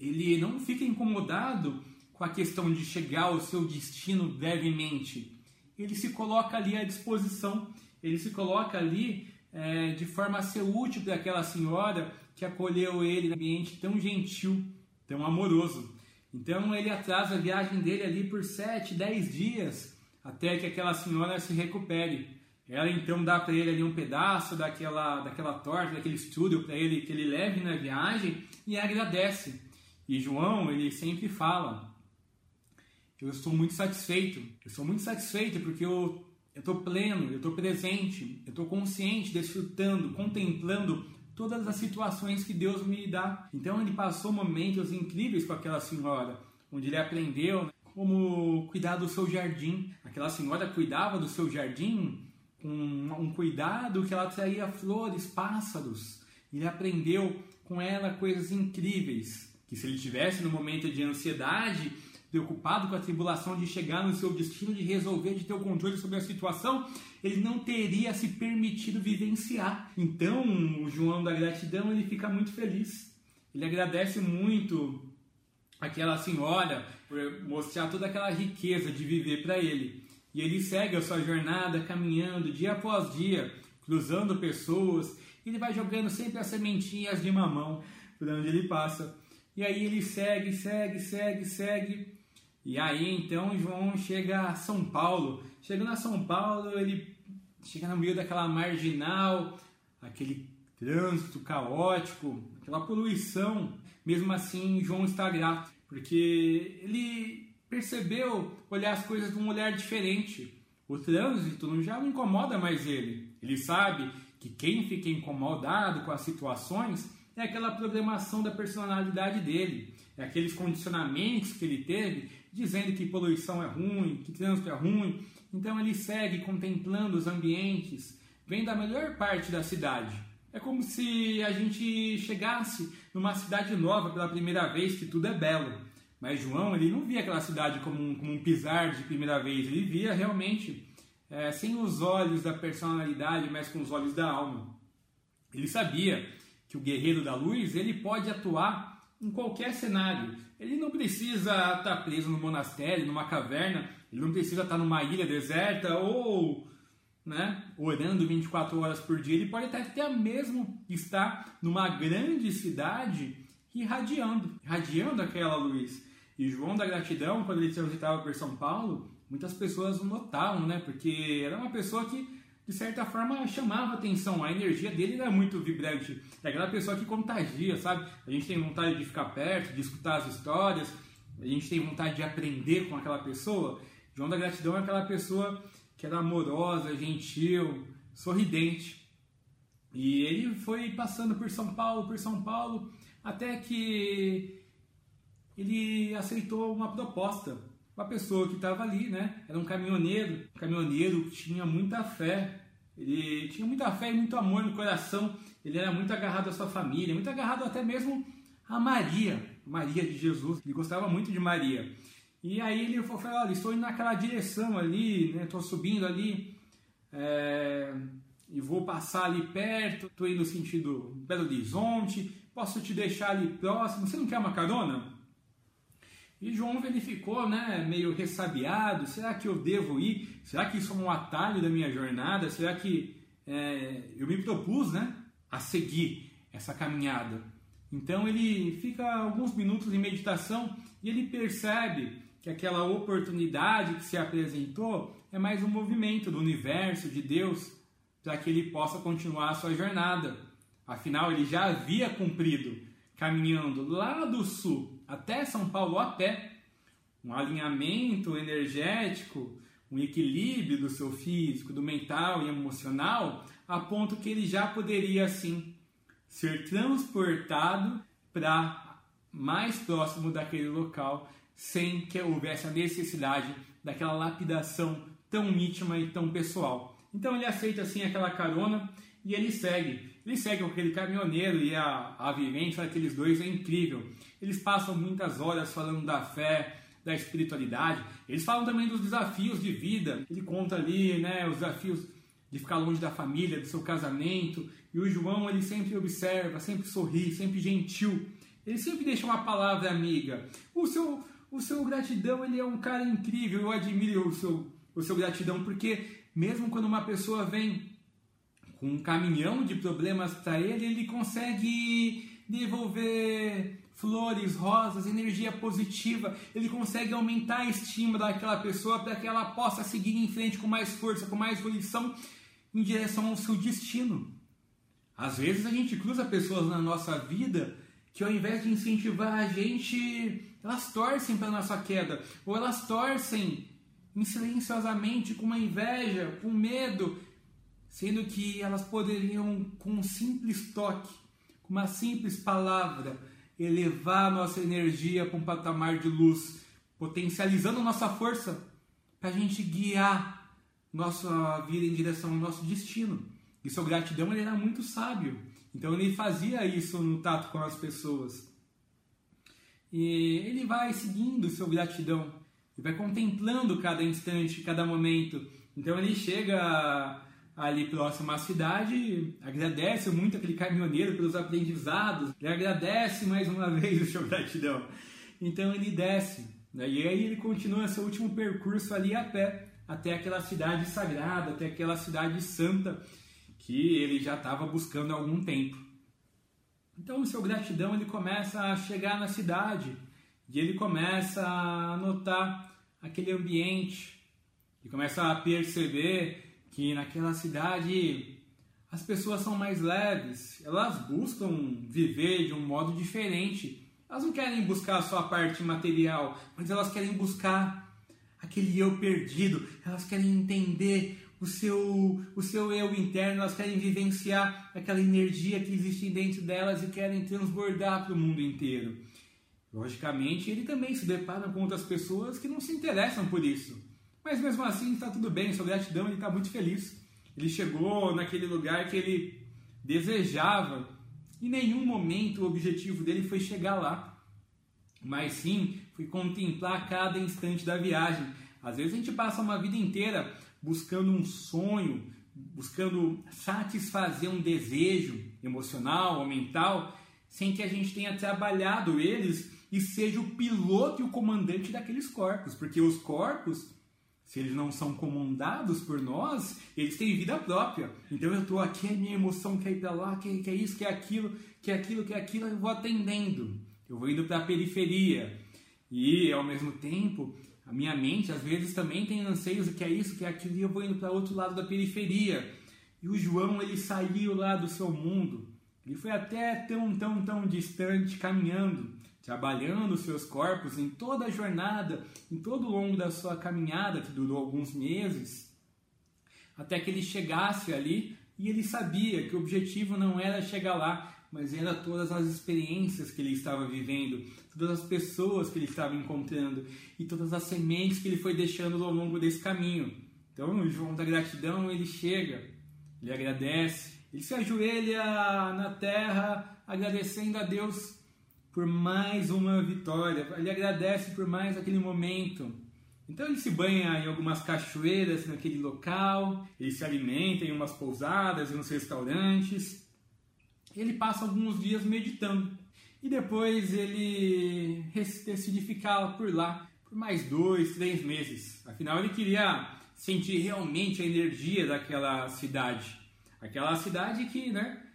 ele não fica incomodado com a questão de chegar ao seu destino brevemente. Ele se coloca ali à disposição, ele se coloca ali é, de forma a ser útil para aquela senhora que acolheu ele no ambiente tão gentil, tão amoroso. Então ele atrasa a viagem dele ali por sete, dez dias até que aquela senhora se recupere. Ela então dá para ele ali um pedaço daquela, daquela torta, daquele estudo para ele que ele leve na viagem e agradece. E João, ele sempre fala: Eu estou muito satisfeito, eu estou muito satisfeito porque eu estou pleno, eu estou presente, eu estou consciente, desfrutando, contemplando todas as situações que Deus me dá. Então ele passou momentos incríveis com aquela senhora, onde ele aprendeu né, como cuidar do seu jardim. Aquela senhora cuidava do seu jardim com um cuidado que ela traía flores, pássaros. Ele aprendeu com ela coisas incríveis que se ele tivesse no momento de ansiedade, preocupado com a tribulação de chegar no seu destino, de resolver, de ter o controle sobre a situação, ele não teria se permitido vivenciar. Então, o João da gratidão, ele fica muito feliz. Ele agradece muito aquela senhora por mostrar toda aquela riqueza de viver para ele. E ele segue a sua jornada caminhando dia após dia, cruzando pessoas, ele vai jogando sempre as sementinhas de mamão por onde ele passa. E aí ele segue, segue, segue, segue. E aí então João chega a São Paulo. Chegando a São Paulo, ele chega no meio daquela marginal, aquele trânsito caótico, aquela poluição. Mesmo assim, João está grato, porque ele percebeu olhar as coisas de um olhar diferente. O trânsito já não incomoda mais ele. Ele sabe que quem fica incomodado com as situações é aquela programação da personalidade dele, aqueles condicionamentos que ele teve dizendo que poluição é ruim, que trânsito é ruim. Então ele segue contemplando os ambientes, vem da melhor parte da cidade. É como se a gente chegasse numa cidade nova pela primeira vez, que tudo é belo. Mas João, ele não via aquela cidade como um, como um pisar de primeira vez, ele via realmente é, sem os olhos da personalidade, mas com os olhos da alma. Ele sabia que o guerreiro da luz ele pode atuar em qualquer cenário. Ele não precisa estar preso no monastério, numa caverna, ele não precisa estar numa ilha deserta ou né, orando 24 horas por dia. Ele pode até mesmo estar numa grande cidade irradiando, irradiando aquela luz. E João da Gratidão, quando ele transitava por São Paulo, muitas pessoas o notavam, né? Porque era uma pessoa que de certa forma chamava atenção. A energia dele era muito vibrante. É aquela pessoa que contagia, sabe? A gente tem vontade de ficar perto, de escutar as histórias, a gente tem vontade de aprender com aquela pessoa. João da Gratidão é aquela pessoa que era amorosa, gentil, sorridente. E ele foi passando por São Paulo, por São Paulo, até que ele aceitou uma proposta uma pessoa que estava ali, né? Era um caminhoneiro, um caminhoneiro que tinha muita fé. Ele tinha muita fé e muito amor no coração. Ele era muito agarrado à sua família, muito agarrado até mesmo a Maria, Maria de Jesus. Ele gostava muito de Maria. E aí ele falou, olha, estou indo naquela direção ali, né? Estou subindo ali é, e vou passar ali perto. Estou indo no sentido Belo Horizonte. Posso te deixar ali próximo? Você não quer uma carona? E João verificou, né, meio ressabiado: será que eu devo ir? Será que isso é um atalho da minha jornada? Será que é, eu me propus né, a seguir essa caminhada? Então ele fica alguns minutos em meditação e ele percebe que aquela oportunidade que se apresentou é mais um movimento do universo, de Deus, para que ele possa continuar a sua jornada. Afinal, ele já havia cumprido caminhando lá do sul até São Paulo a pé, um alinhamento energético, um equilíbrio do seu físico, do mental e emocional, a ponto que ele já poderia assim ser transportado para mais próximo daquele local, sem que houvesse a necessidade daquela lapidação tão íntima e tão pessoal. Então ele aceita assim aquela carona e ele segue. Ele segue com aquele caminhoneiro e a, a vivência daqueles dois é incrível. Eles passam muitas horas falando da fé, da espiritualidade. Eles falam também dos desafios de vida. Ele conta ali, né, os desafios de ficar longe da família, do seu casamento. E o João, ele sempre observa, sempre sorri, sempre gentil. Ele sempre deixa uma palavra amiga. O seu, o seu gratidão, ele é um cara incrível. Eu admiro o seu, o seu gratidão, porque mesmo quando uma pessoa vem com um caminhão de problemas para ele, ele consegue devolver flores, rosas, energia positiva. Ele consegue aumentar a estima daquela pessoa para que ela possa seguir em frente com mais força, com mais volição em direção ao seu destino. Às vezes a gente cruza pessoas na nossa vida que ao invés de incentivar a gente, elas torcem para nossa queda, ou elas torcem silenciosamente com uma inveja, com medo, sendo que elas poderiam com um simples toque, com uma simples palavra, elevar nossa energia para um patamar de luz, potencializando nossa força para a gente guiar nossa vida em direção ao nosso destino. E sua gratidão ele era muito sábio, então ele fazia isso no tato com as pessoas. E ele vai seguindo seu gratidão, e vai contemplando cada instante, cada momento. Então ele chega ali próximo à cidade, agradece muito aquele caminhoneiro pelos aprendizados, ele agradece mais uma vez o seu gratidão. Então ele desce, né? e aí ele continua seu último percurso ali a pé, até aquela cidade sagrada, até aquela cidade santa que ele já estava buscando há algum tempo. Então o seu gratidão ele começa a chegar na cidade e ele começa a notar aquele ambiente e começa a perceber que naquela cidade as pessoas são mais leves, elas buscam viver de um modo diferente. Elas não querem buscar só a parte material, mas elas querem buscar aquele eu perdido, elas querem entender o seu, o seu eu interno, elas querem vivenciar aquela energia que existe dentro delas e querem transbordar para o mundo inteiro. Logicamente, ele também se depara com outras pessoas que não se interessam por isso. Mas mesmo assim está tudo bem, sua gratidão, ele está muito feliz. Ele chegou naquele lugar que ele desejava. Em nenhum momento o objetivo dele foi chegar lá, mas sim foi contemplar cada instante da viagem. Às vezes a gente passa uma vida inteira buscando um sonho, buscando satisfazer um desejo emocional ou mental, sem que a gente tenha trabalhado eles e seja o piloto e o comandante daqueles corpos, porque os corpos se eles não são comandados por nós, eles têm vida própria. Então eu estou aqui, a minha emoção quer ir para lá, quer, quer isso, quer aquilo, quer aquilo, quer aquilo, eu vou atendendo. Eu vou indo para a periferia. E ao mesmo tempo, a minha mente às vezes também tem anseios, que é isso, que é aquilo, e eu vou indo para outro lado da periferia. E o João, ele saiu lá do seu mundo. Ele foi até tão, tão, tão distante caminhando trabalhando seus corpos em toda a jornada, em todo o longo da sua caminhada, que durou alguns meses, até que ele chegasse ali e ele sabia que o objetivo não era chegar lá, mas era todas as experiências que ele estava vivendo, todas as pessoas que ele estava encontrando e todas as sementes que ele foi deixando ao longo desse caminho. Então, o João da gratidão, ele chega, ele agradece, ele se ajoelha na terra agradecendo a Deus por mais uma vitória, ele agradece por mais aquele momento. Então ele se banha em algumas cachoeiras naquele local, ele se alimenta em umas pousadas, em uns restaurantes. Ele passa alguns dias meditando e depois ele decide ficar por lá por mais dois, três meses. Afinal, ele queria sentir realmente a energia daquela cidade. Aquela cidade que, né,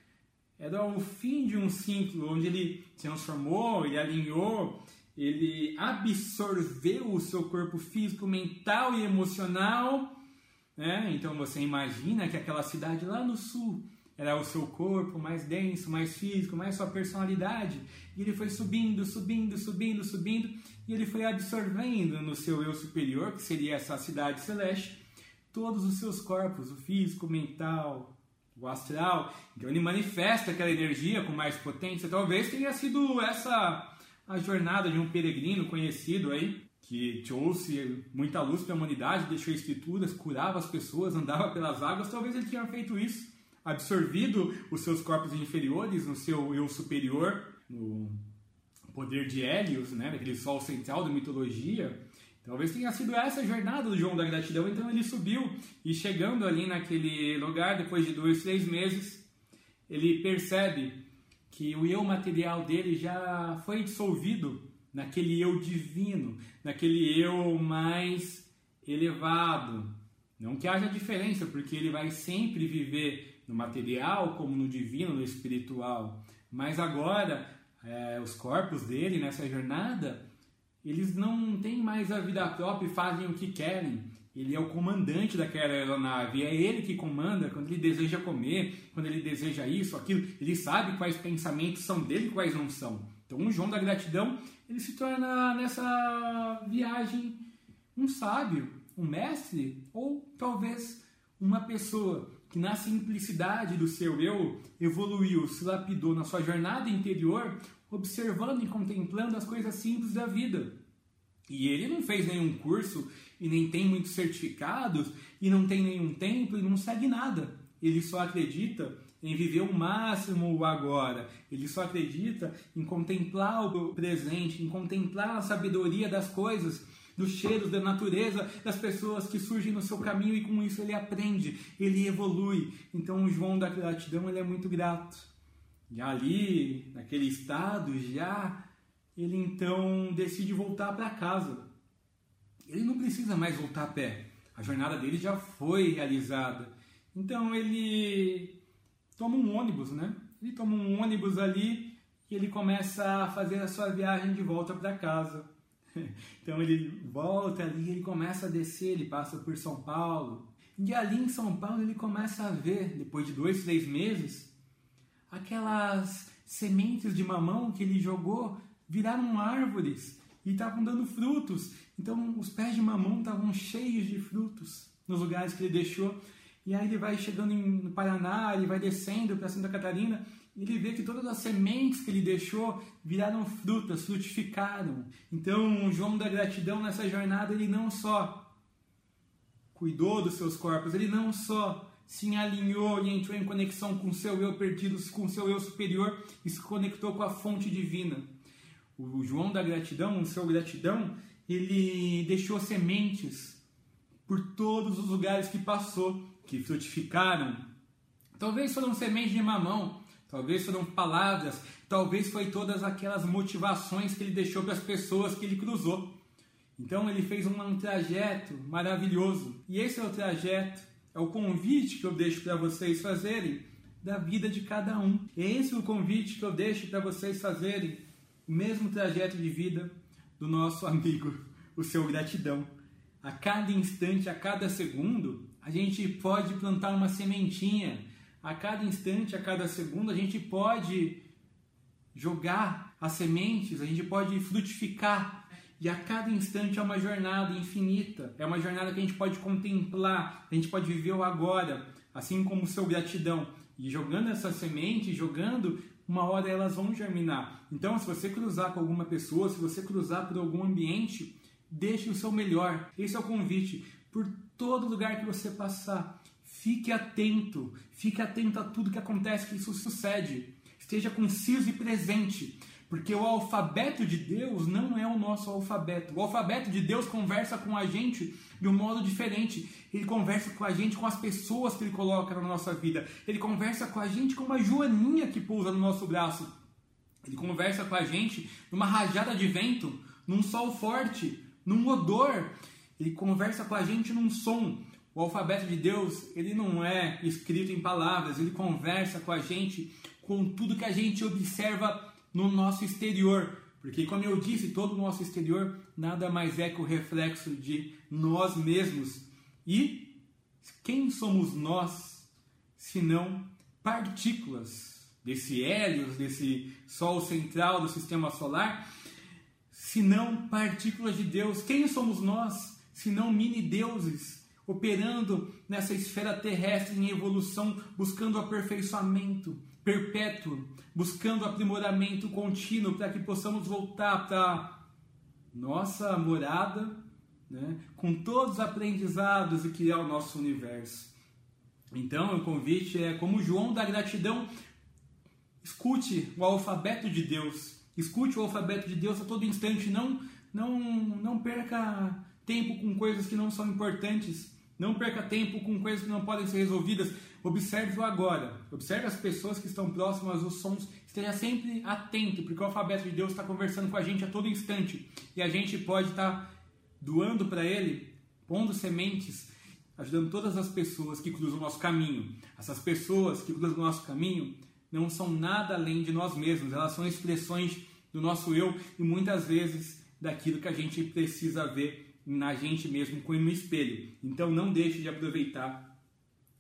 era o fim de um ciclo onde ele transformou, ele alinhou, ele absorveu o seu corpo físico, mental e emocional. Né? Então você imagina que aquela cidade lá no sul era o seu corpo mais denso, mais físico, mais sua personalidade. E ele foi subindo, subindo, subindo, subindo. e ele foi absorvendo no seu eu superior, que seria essa cidade celeste, todos os seus corpos, o físico, o mental, o astral. Então ele manifesta aquela energia com mais potência. Talvez tenha sido essa a jornada de um peregrino conhecido aí, que trouxe muita luz para a humanidade, deixou escrituras, curava as pessoas, andava pelas águas. Talvez ele tenha feito isso, absorvido os seus corpos inferiores no seu eu superior, no poder de Hélios, né, daquele sol central da mitologia, talvez tenha sido essa a jornada do João da Gratidão. Então ele subiu e chegando ali naquele lugar, depois de dois, três meses, ele percebe que o eu material dele já foi dissolvido naquele eu divino, naquele eu mais elevado. Não que haja diferença, porque ele vai sempre viver no material como no divino, no espiritual. Mas agora é, os corpos dele nessa jornada, eles não têm mais a vida própria e fazem o que querem. Ele é o comandante daquela aeronave, é ele que comanda quando ele deseja comer, quando ele deseja isso, aquilo. Ele sabe quais pensamentos são dele e quais não são. Então, o João da Gratidão, ele se torna nessa viagem um sábio, um mestre ou talvez uma pessoa que na simplicidade do seu eu evoluiu, se lapidou na sua jornada interior, observando e contemplando as coisas simples da vida. E ele não fez nenhum curso e nem tem muitos certificados e não tem nenhum templo e não segue nada. Ele só acredita em viver o máximo agora. Ele só acredita em contemplar o presente, em contemplar a sabedoria das coisas dos cheiros da natureza, das pessoas que surgem no seu caminho e com isso ele aprende, ele evolui. Então o João da gratidão ele é muito grato. E ali, naquele estado, já ele então decide voltar para casa. Ele não precisa mais voltar a pé. A jornada dele já foi realizada. Então ele toma um ônibus, né? Ele toma um ônibus ali e ele começa a fazer a sua viagem de volta para casa. Então ele volta ali, ele começa a descer, ele passa por São Paulo. E ali em São Paulo ele começa a ver, depois de dois, três meses, aquelas sementes de mamão que ele jogou viraram árvores e estavam dando frutos. Então os pés de mamão estavam cheios de frutos nos lugares que ele deixou. E aí ele vai chegando no Paraná, ele vai descendo para Santa Catarina ele vê que todas as sementes que ele deixou viraram frutas, frutificaram. Então, João da gratidão nessa jornada, ele não só cuidou dos seus corpos, ele não só se alinhou e entrou em conexão com seu eu perdido, com seu eu superior e se conectou com a fonte divina. O João da gratidão, o seu gratidão, ele deixou sementes por todos os lugares que passou, que frutificaram. Talvez foram sementes de mamão, talvez foram palavras, talvez foi todas aquelas motivações que ele deixou para as pessoas que ele cruzou. Então ele fez um, um trajeto maravilhoso. E esse é o trajeto, é o convite que eu deixo para vocês fazerem da vida de cada um. Esse é o convite que eu deixo para vocês fazerem, o mesmo trajeto de vida do nosso amigo, o seu gratidão. A cada instante, a cada segundo, a gente pode plantar uma sementinha a cada instante, a cada segundo, a gente pode jogar as sementes, a gente pode frutificar. E a cada instante é uma jornada infinita, é uma jornada que a gente pode contemplar, a gente pode viver o agora, assim como o seu gratidão. E jogando essas sementes, jogando, uma hora elas vão germinar. Então, se você cruzar com alguma pessoa, se você cruzar por algum ambiente, deixe o seu melhor. Esse é o convite. Por todo lugar que você passar, Fique atento, fique atento a tudo que acontece, que isso sucede. Esteja conciso e presente, porque o alfabeto de Deus não é o nosso alfabeto. O alfabeto de Deus conversa com a gente de um modo diferente. Ele conversa com a gente com as pessoas que ele coloca na nossa vida. Ele conversa com a gente com uma joaninha que pousa no nosso braço. Ele conversa com a gente numa rajada de vento, num sol forte, num odor. Ele conversa com a gente num som. O alfabeto de Deus, ele não é escrito em palavras, ele conversa com a gente com tudo que a gente observa no nosso exterior. Porque, como eu disse, todo o nosso exterior nada mais é que o reflexo de nós mesmos. E quem somos nós, senão partículas desse Hélios, desse Sol central do sistema solar, senão partículas de Deus? Quem somos nós, senão mini-deuses, operando nessa esfera terrestre em evolução, buscando aperfeiçoamento perpétuo, buscando aprimoramento contínuo para que possamos voltar para nossa morada, né, com todos os aprendizados e criar o nosso universo. Então, o convite é como João da gratidão, escute o alfabeto de Deus, escute o alfabeto de Deus a todo instante, não não não perca tempo com coisas que não são importantes, não perca tempo com coisas que não podem ser resolvidas. Observe o agora. Observe as pessoas que estão próximas aos sons. Esteja sempre atento, porque o alfabeto de Deus está conversando com a gente a todo instante. E a gente pode estar tá doando para Ele, pondo sementes, ajudando todas as pessoas que cruzam o nosso caminho. Essas pessoas que cruzam o nosso caminho não são nada além de nós mesmos. Elas são expressões do nosso eu e muitas vezes daquilo que a gente precisa ver na gente mesmo como no espelho. Então não deixe de aproveitar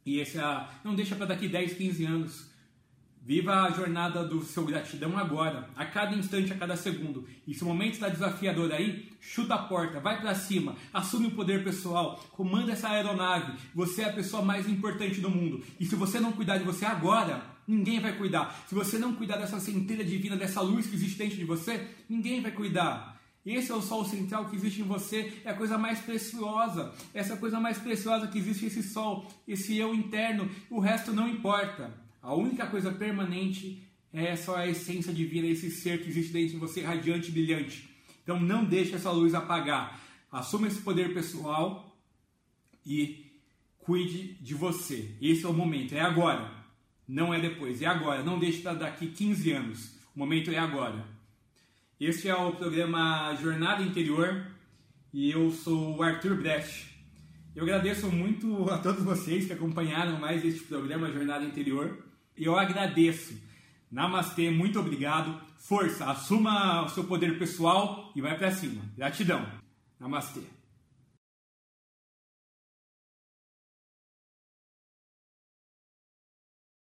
e essa não deixa para daqui 10, 15 anos. Viva a jornada do seu gratidão agora, a cada instante, a cada segundo. E se o momento está desafiador aí, chuta a porta, vai para cima, assume o poder pessoal, comanda essa aeronave. Você é a pessoa mais importante do mundo. E se você não cuidar de você agora, ninguém vai cuidar. Se você não cuidar dessa centelha divina, dessa luz que existe dentro de você, ninguém vai cuidar. Esse é o sol central que existe em você, é a coisa mais preciosa. Essa coisa mais preciosa que existe esse sol, esse eu interno, o resto não importa. A única coisa permanente é só a essência divina, esse ser que existe dentro de você, radiante brilhante. Então não deixe essa luz apagar. Assuma esse poder pessoal e cuide de você. Esse é o momento, é agora. Não é depois, é agora. Não deixe para daqui 15 anos. O momento é agora. Este é o programa Jornada Interior e eu sou o Arthur Brecht. Eu agradeço muito a todos vocês que acompanharam mais este programa Jornada Interior. Eu agradeço. Namastê, muito obrigado. Força, assuma o seu poder pessoal e vai para cima. Gratidão. Namastê.